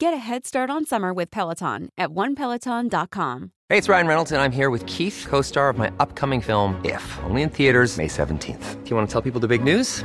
Get a head start on summer with Peloton at onepeloton.com. Hey, it's Ryan Reynolds, and I'm here with Keith, co star of my upcoming film, If, only in theaters, May 17th. Do you want to tell people the big news?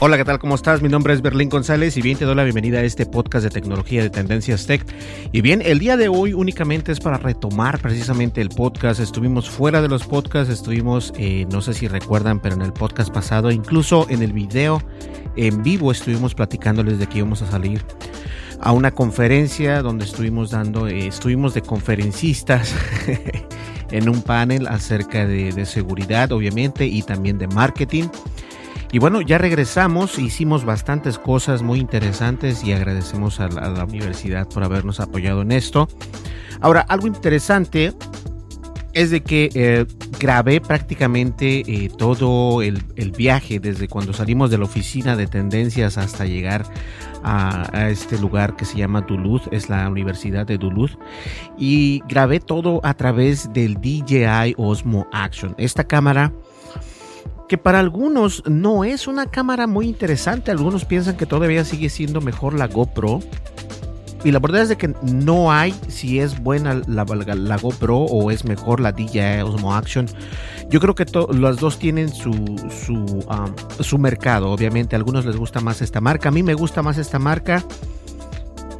Hola, ¿qué tal? ¿Cómo estás? Mi nombre es Berlín González y bien te doy la bienvenida a este podcast de tecnología de Tendencias Tech. Y bien, el día de hoy únicamente es para retomar precisamente el podcast. Estuvimos fuera de los podcasts, estuvimos, eh, no sé si recuerdan, pero en el podcast pasado, incluso en el video en vivo estuvimos platicándoles de que íbamos a salir a una conferencia donde estuvimos dando, eh, estuvimos de conferencistas. en un panel acerca de, de seguridad, obviamente, y también de marketing. Y bueno, ya regresamos, hicimos bastantes cosas muy interesantes y agradecemos a la, universidad por habernos apoyado en esto. Ahora, algo interesante es de que eh, grabé prácticamente eh, todo el, el, viaje desde cuando salimos de la oficina de tendencias hasta llegar a, a, este lugar que se llama Duluth, es la Universidad de Duluth, y grabé todo a través del DJI Osmo Action. Esta cámara que para algunos no es una cámara muy interesante. Algunos piensan que todavía sigue siendo mejor la GoPro. Y la verdad es de que no hay si es buena la, GoPro o es mejor la DJI Osmo Action. Yo creo que las dos tienen su, um, su mercado. Obviamente a algunos les gusta más esta marca. A mí me gusta más esta marca.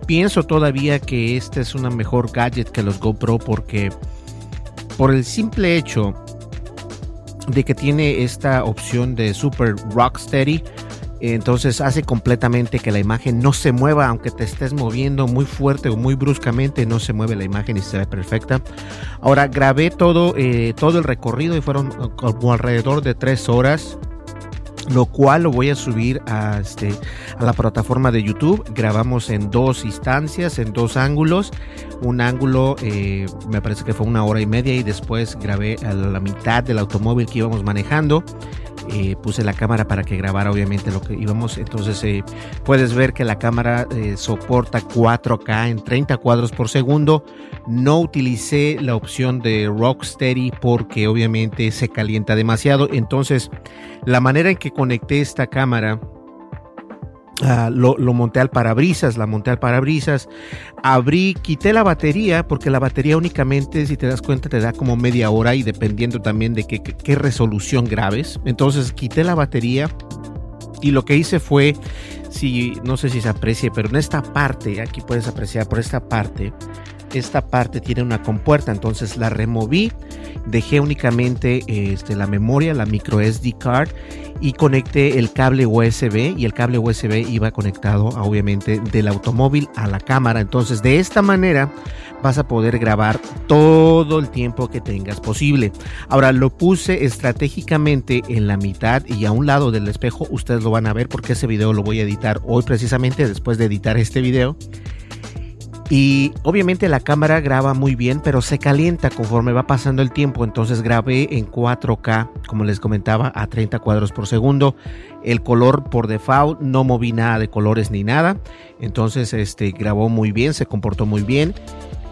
Pienso todavía que este es una mejor gadget que los GoPro porque por el simple hecho de que tiene esta opción de Super Rocksteady. Entonces hace completamente que la imagen no se mueva, aunque te estés moviendo muy fuerte o muy bruscamente, no se mueve la imagen y se ve perfecta. Ahora grabé todo, eh, todo el recorrido y fueron como alrededor de tres horas lo cual lo voy a subir a, este, a la plataforma de YouTube. Grabamos en dos instancias, en dos ángulos. Un ángulo eh, me parece que fue una hora y media y después grabé a la mitad del automóvil que íbamos manejando. Eh, puse la cámara para que grabara obviamente lo que íbamos. Entonces eh, puedes ver que la cámara eh, soporta 4K en 30 cuadros por segundo. No utilicé la opción de Rocksteady porque obviamente se calienta demasiado. Entonces la manera en que conecté esta cámara Uh, lo, monté al parabrisas, la monté al parabrisas, abrí, quité la batería, porque la batería únicamente, si te das cuenta, te da como media hora y dependiendo también de qué, qué, qué resolución grabes. Entonces quité la batería y lo que hice fue, si no sé si se aprecie, pero en esta parte, aquí puedes apreciar por esta parte, esta parte tiene una compuerta, entonces la removí, dejé únicamente este, la memoria, la micro SD card y conecté el cable USB y el cable USB iba conectado obviamente del automóvil a la cámara. Entonces de esta manera vas a poder grabar todo el tiempo que tengas posible. Ahora lo puse estratégicamente en la mitad y a un lado del espejo. Ustedes lo van a ver porque ese video lo voy a editar hoy precisamente después de editar este video. Y obviamente la cámara graba muy bien, pero se calienta conforme va pasando el tiempo. Entonces grabé en 4K, como les comentaba, a 30 cuadros por segundo. El color por default, no moví nada de colores ni nada. Entonces este grabó muy bien, se comportó muy bien.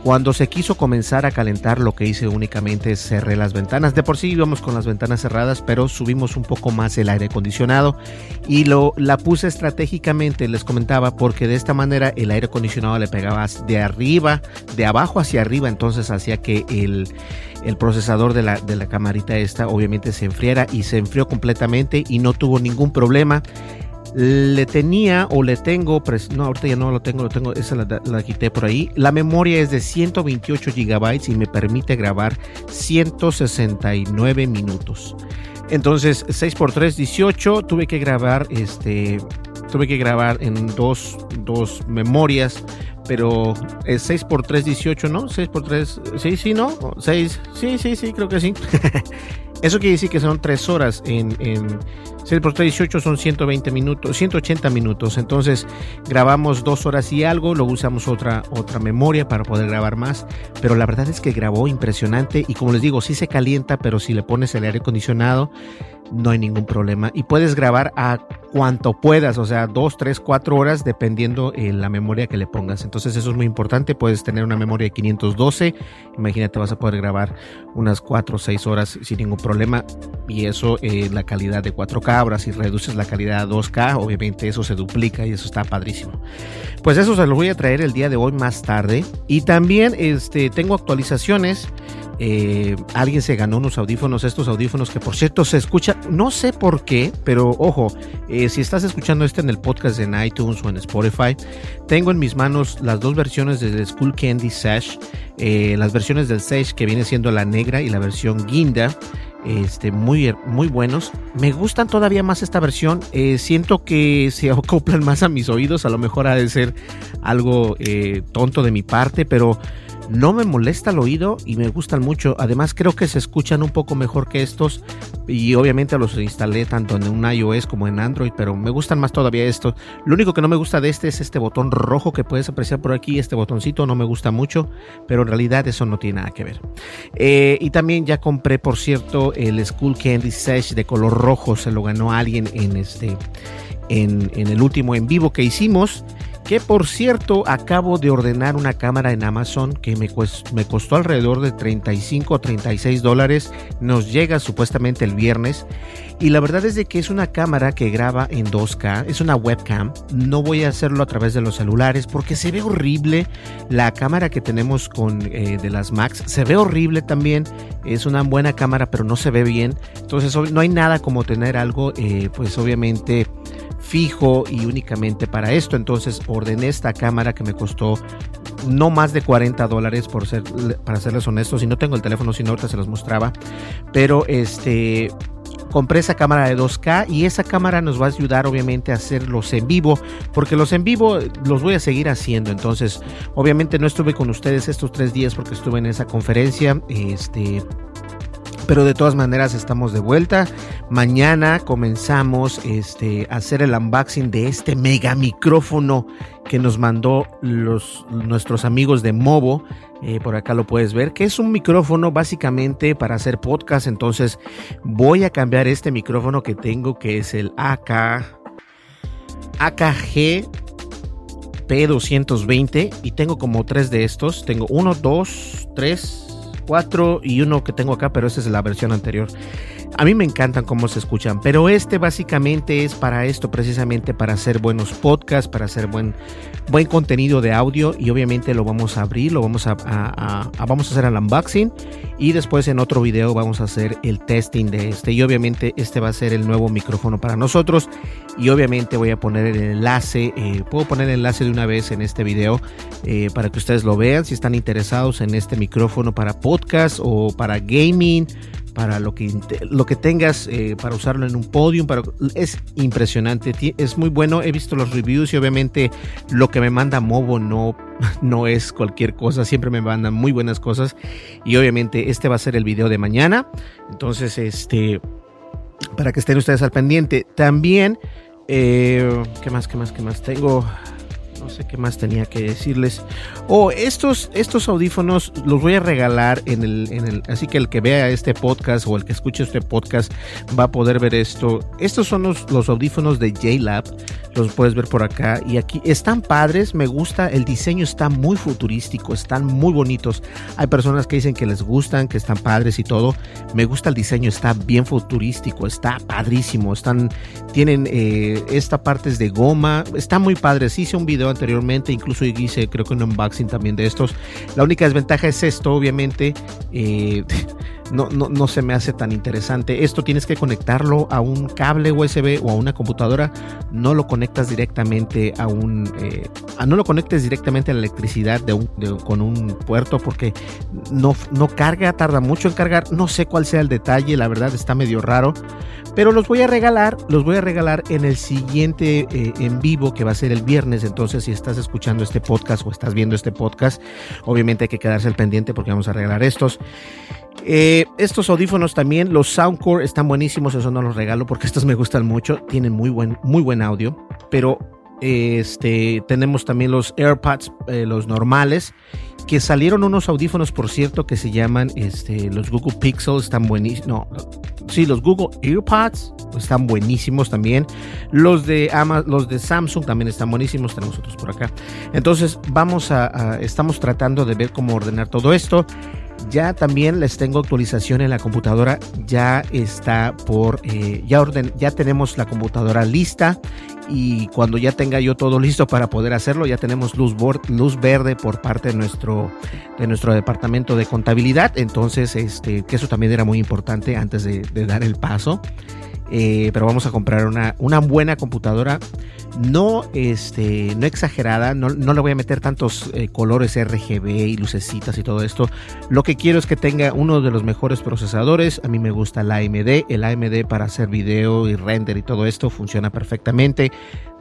Cuando se quiso comenzar a calentar, lo que hice únicamente es cerré las ventanas. De por sí íbamos con las ventanas cerradas, pero subimos un poco más el aire acondicionado y lo la puse estratégicamente, les comentaba, porque de esta manera el aire acondicionado le pegaba de arriba, de abajo hacia arriba, entonces hacía que el, el procesador de la, de la camarita esta obviamente se enfriara y se enfrió completamente y no tuvo ningún problema Le tenía o le tengo, no, ahorita ya no lo tengo, lo tengo, esa la, quité por ahí. La memoria es de 128 gigabytes y me permite grabar 169 minutos. Entonces, 6 x 3, 18. Tuve que grabar, este, tuve que grabar en dos, dos memorias, pero es 6 x 3, 18, ¿no? 6 x 3, sí, sí, ¿no? 6, sí, sí, sí, creo que sí. Eso quiere decir que son 3 horas en, en 6 por 3, 18 son 120 minutos, 180 minutos. Entonces grabamos 2 horas y algo, luego usamos otra, otra memoria para poder grabar más. Pero la verdad es que grabó impresionante y como les digo, sí se calienta, pero si le pones el aire acondicionado, no hay ningún problema. Y puedes grabar a cuanto puedas, o sea, 2, 3, 4 horas, dependiendo eh, la memoria que le pongas. Entonces eso es muy importante. Puedes tener una memoria de 512. Imagínate, vas a poder grabar unas 4 o 6 horas sin ningún problema. Y eso, eh, la calidad de 4K. Ahora, si reduces la calidad a 2K, obviamente eso se duplica y eso está padrísimo. Pues eso se lo voy a traer el día de hoy más tarde. Y también este, tengo actualizaciones eh, alguien se ganó unos audífonos, estos audífonos que por cierto se escucha, no sé por qué, pero ojo, eh, si estás escuchando este en el podcast en iTunes o en Spotify, tengo en mis manos las dos versiones del School Candy Sash, eh, las versiones del Sash que viene siendo la negra y la versión guinda. Este, muy, muy buenos. Me gustan todavía más esta versión. siento que se acoplan más a mis oídos. A lo mejor ha de ser algo tonto de mi parte, pero no me molesta el oído y me gustan mucho. Además creo que se escuchan un poco mejor que estos y obviamente los instalé tanto en un iOS como en Android, pero me gustan más todavía estos. Lo único que no me gusta de este es este botón rojo que puedes apreciar por aquí. Este botoncito no me gusta mucho, pero en realidad eso no tiene nada que ver. Eh, y también ya compré, por cierto, el School Candy Sash de color rojo. Se lo ganó alguien en este en, en el último en vivo que hicimos. Que por cierto, acabo de ordenar una cámara en Amazon que me, costó alrededor de 35 o 36 dólares. Nos llega supuestamente el viernes. Y la verdad es de que es una cámara que graba en 2K, es una webcam. No voy a hacerlo a través de los celulares porque se ve horrible. La cámara que tenemos con eh, de las Max se ve horrible también. Es una buena cámara, pero no se ve bien. Entonces no hay nada como tener algo, eh, pues obviamente fijo y únicamente para esto. Entonces ordené esta cámara que me costó no más de 40 dólares por ser, para serles honestos. Si no tengo el teléfono, si no ahorita se los mostraba. Pero este compré esa cámara de 2K y esa cámara nos va a ayudar obviamente a hacer los en vivo porque los en vivo los voy a seguir haciendo entonces obviamente no estuve con ustedes estos tres días porque estuve en esa conferencia este pero de todas maneras estamos de vuelta. Mañana comenzamos este, a hacer el unboxing de este mega micrófono que nos mandó los, nuestros amigos de Movo. Eh, por acá lo puedes ver, que es un micrófono básicamente para hacer podcast. Entonces voy a cambiar este micrófono que tengo, que es el AK, AKG P220 y tengo como tres de estos. Tengo uno, dos, tres, 4 y uno que tengo acá, pero esa es la versión anterior. A mí me encantan cómo se escuchan, pero este básicamente es para esto, precisamente para hacer buenos podcasts, para hacer buen, buen contenido de audio y obviamente lo vamos a abrir, lo vamos a, vamos a hacer el unboxing y después en otro video vamos a hacer el testing de este y obviamente este va a ser el nuevo micrófono para nosotros y obviamente voy a poner el enlace, eh, puedo poner el enlace de una vez en este video eh, para que ustedes lo vean si están interesados en este micrófono para podcast o para gaming para lo que, lo que tengas eh, para usarlo en un podium. Para, es impresionante, es muy bueno. He visto los reviews y obviamente lo que me manda Movo no, no es cualquier cosa. Siempre me mandan muy buenas cosas. Y obviamente este va a ser el video de mañana. Entonces, este, para que estén ustedes al pendiente. También, eh, ¿qué más, qué más, qué más? Tengo no sé qué más tenía que decirles. Oh, estos, estos audífonos los voy a regalar en el, en el, así que el que vea este podcast o el que escuche este podcast va a poder ver esto. Estos son los, los audífonos de JLab, los puedes ver por acá y aquí están padres, me gusta, el diseño está muy futurístico, están muy bonitos. Hay personas que dicen que les gustan, que están padres y todo. Me gusta el diseño, está bien futurístico, está padrísimo, están, tienen eh, esta parte es de goma, está muy padre. Sí hice un video incluso hice creo que un unboxing también de estos. La única desventaja es esto, obviamente. Eh, no, no, no se me hace tan interesante. Esto tienes que conectarlo a un cable USB o a una computadora. No lo conectas directamente a un... Eh, no lo conectes directamente a la electricidad de un, con un puerto porque no, no carga, tarda mucho en cargar. No sé cuál sea el detalle, la verdad está medio raro. Pero los voy a regalar, los voy a regalar en el siguiente eh, en vivo que va a ser el viernes. Entonces, si estás escuchando este podcast o estás viendo este podcast, obviamente hay que quedarse al pendiente porque vamos a regalar estos. Eh, estos audífonos también, los Soundcore están buenísimos, eso no los regalo porque estos me gustan mucho, tienen muy buen, muy buen audio, pero este, tenemos también los AirPods, eh, los normales, que salieron unos audífonos, por cierto, que se llaman este, los Google Pixel, están buenísimos. No, sí, los Google AirPods están buenísimos también. Los de, los de Samsung también están buenísimos, tenemos otros por acá. Entonces, vamos a estamos tratando de ver cómo ordenar todo esto. Ya también les tengo actualización en la computadora. Ya está por, eh, ya orden, ya tenemos la computadora lista y cuando ya tenga yo todo listo para poder hacerlo, ya tenemos luz, luz verde por parte de nuestro, de nuestro departamento de contabilidad. Entonces, este, que eso también era muy importante antes de dar el paso. Eh, pero vamos a comprar una, una buena computadora no, este, no exagerada, no, no le voy a meter tantos eh, colores RGB y lucecitas y todo esto. Lo que quiero es que tenga uno de los mejores procesadores. A mí me gusta el AMD. El AMD para hacer video y render y todo esto funciona perfectamente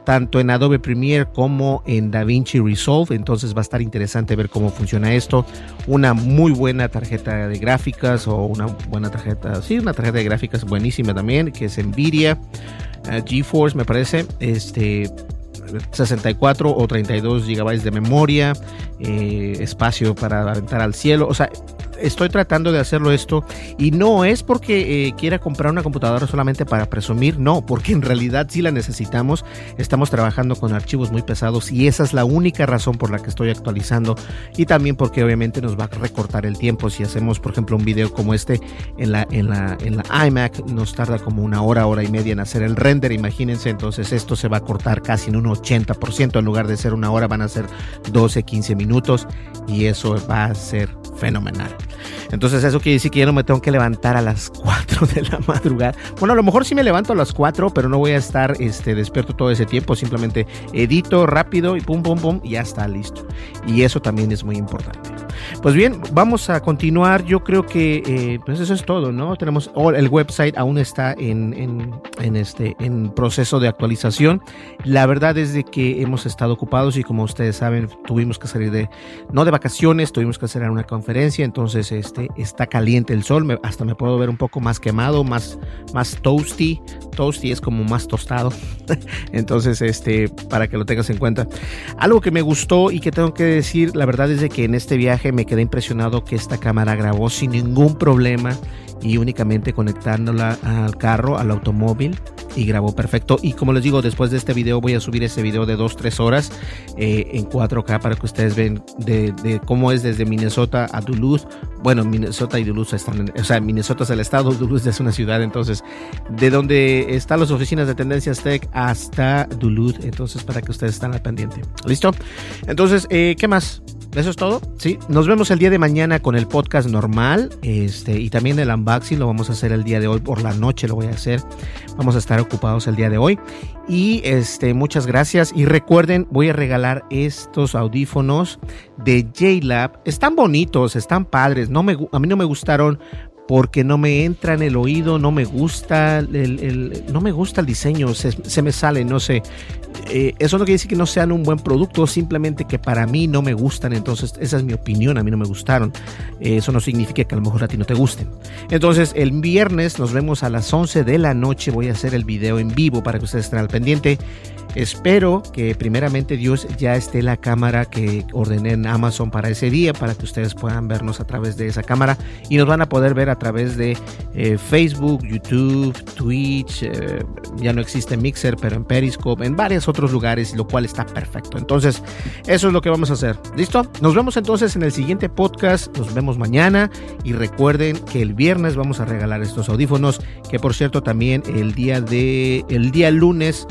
tanto en Adobe Premiere como en DaVinci Resolve. Entonces va a estar interesante ver cómo funciona esto. Una muy buena tarjeta de gráficas o una buena tarjeta, sí, una tarjeta de gráficas buenísima también, que es Nvidia. Uh, GeForce me parece, este 64 o 32 gigabytes de memoria, eh, espacio para aventar al cielo, o sea, estoy tratando de hacerlo esto y no es porque eh, quiera comprar una computadora solamente para presumir, no, porque en realidad sí la necesitamos. Estamos trabajando con archivos muy pesados y esa es la única razón por la que estoy actualizando y también porque obviamente nos va a recortar el tiempo. Si hacemos, por ejemplo, un video como este en la, en la, en la iMac, nos tarda como una hora, hora y media en hacer el render. Imagínense, entonces esto se va a cortar casi en un 80%. En lugar de ser una hora, van a ser 12, 15 minutos y eso va a ser fenomenal. Entonces eso quiere decir que yo no me tengo que levantar a las 4 de la madrugada. Bueno, a lo mejor sí me levanto a las 4, pero no voy a estar este, despierto todo ese tiempo. Simplemente edito rápido y pum, pum, pum, y ya está listo. Y eso también es muy importante. Pues bien, vamos a continuar. Yo creo que eh, pues eso es todo, ¿no? Tenemos el website aún está en, en, este en proceso de actualización. La verdad es de que hemos estado ocupados y como ustedes saben, tuvimos que salir de no de vacaciones, tuvimos que hacer una entonces este está caliente el sol, hasta me puedo ver un poco más quemado, más más toasty. Toasty es como más tostado. entonces, este para que lo tengas en cuenta. Algo que me gustó y que tengo que decir, la verdad es de que en este viaje me quedé impresionado que esta cámara grabó sin ningún problema y únicamente conectándola al carro, al automóvil y grabó perfecto. Y como les digo, después de este video voy a subir ese video de 2-3 horas eh, en 4K para que ustedes vean de, cómo es desde Minnesota a Duluth. Bueno, Minnesota y Duluth están, o sea, Minnesota es el estado, Duluth es una ciudad, entonces de donde están las oficinas de Tendencias Tech hasta Duluth, entonces para que ustedes estén al pendiente. ¿Listo? Entonces, eh, ¿qué más? Eso es todo. Sí, nos vemos el día de mañana con el podcast normal. Este, y también el unboxing lo vamos a hacer el día de hoy. Por la noche lo voy a hacer. Vamos a estar ocupados el día de hoy. Y este, muchas gracias. Y recuerden, voy a regalar estos audífonos de JLab. Están bonitos, están padres. No me, a mí no me gustaron porque no me entra en el oído, no me gusta el, no me gusta el diseño, se, me sale, no sé. Eh, eso no quiere decir que no sean un buen producto, simplemente que para mí no me gustan, entonces esa es mi opinión, a mí no me gustaron. Eh, eso no significa que a lo mejor a ti no te gusten. Entonces el viernes nos vemos a las 11 de la noche, voy a hacer el video en vivo para que ustedes estén al pendiente. Espero que primeramente Dios ya esté la cámara que ordené en Amazon para ese día, para que ustedes puedan vernos a través de esa cámara y nos van a poder ver a través de eh, Facebook, YouTube, Twitch, eh, ya no existe Mixer, pero en Periscope, en varios otros lugares, lo cual está perfecto. Entonces, eso es lo que vamos a hacer. ¿Listo? Nos vemos entonces en el siguiente podcast, nos vemos mañana y recuerden que el viernes vamos a regalar estos audífonos, que por cierto también el día de el día lunes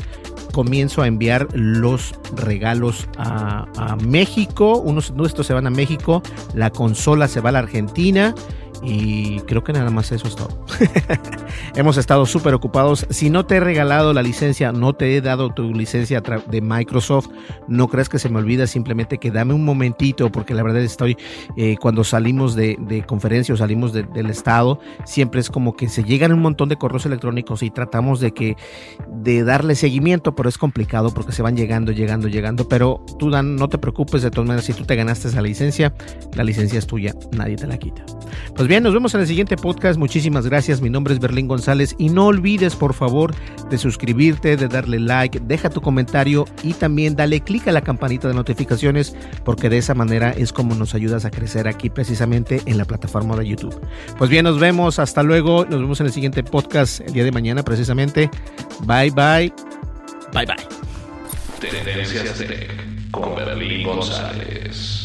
comienzo a enviar los regalos a, México. Unos nuestros se van a México, la consola se va a la Argentina Y creo que nada más eso es todo. Hemos estado súper ocupados. Si no te he regalado la licencia, no te he dado tu licencia de Microsoft, no creas que se me olvida, simplemente que dame un momentito, porque la verdad estoy, eh, cuando salimos de, de conferencia o salimos del estado, siempre es como que se llegan un montón de correos electrónicos y tratamos de que, de darle seguimiento, pero es complicado porque se van llegando, llegando, llegando. Pero tú, Dan, no te preocupes, de todas maneras, si tú te ganaste esa licencia, la licencia es tuya, nadie te la quita. Pues bien, nos vemos en el siguiente podcast. Muchísimas gracias. Mi nombre es Berlín González y no olvides, por favor, de suscribirte, de darle like, deja tu comentario y también dale clic a la campanita de notificaciones porque de esa manera es como nos ayudas a crecer aquí precisamente en la plataforma de YouTube. Pues bien, nos vemos. Hasta luego. Nos vemos en el siguiente podcast el día de mañana precisamente. Bye bye. Bye bye. Tendencias con Berlín González.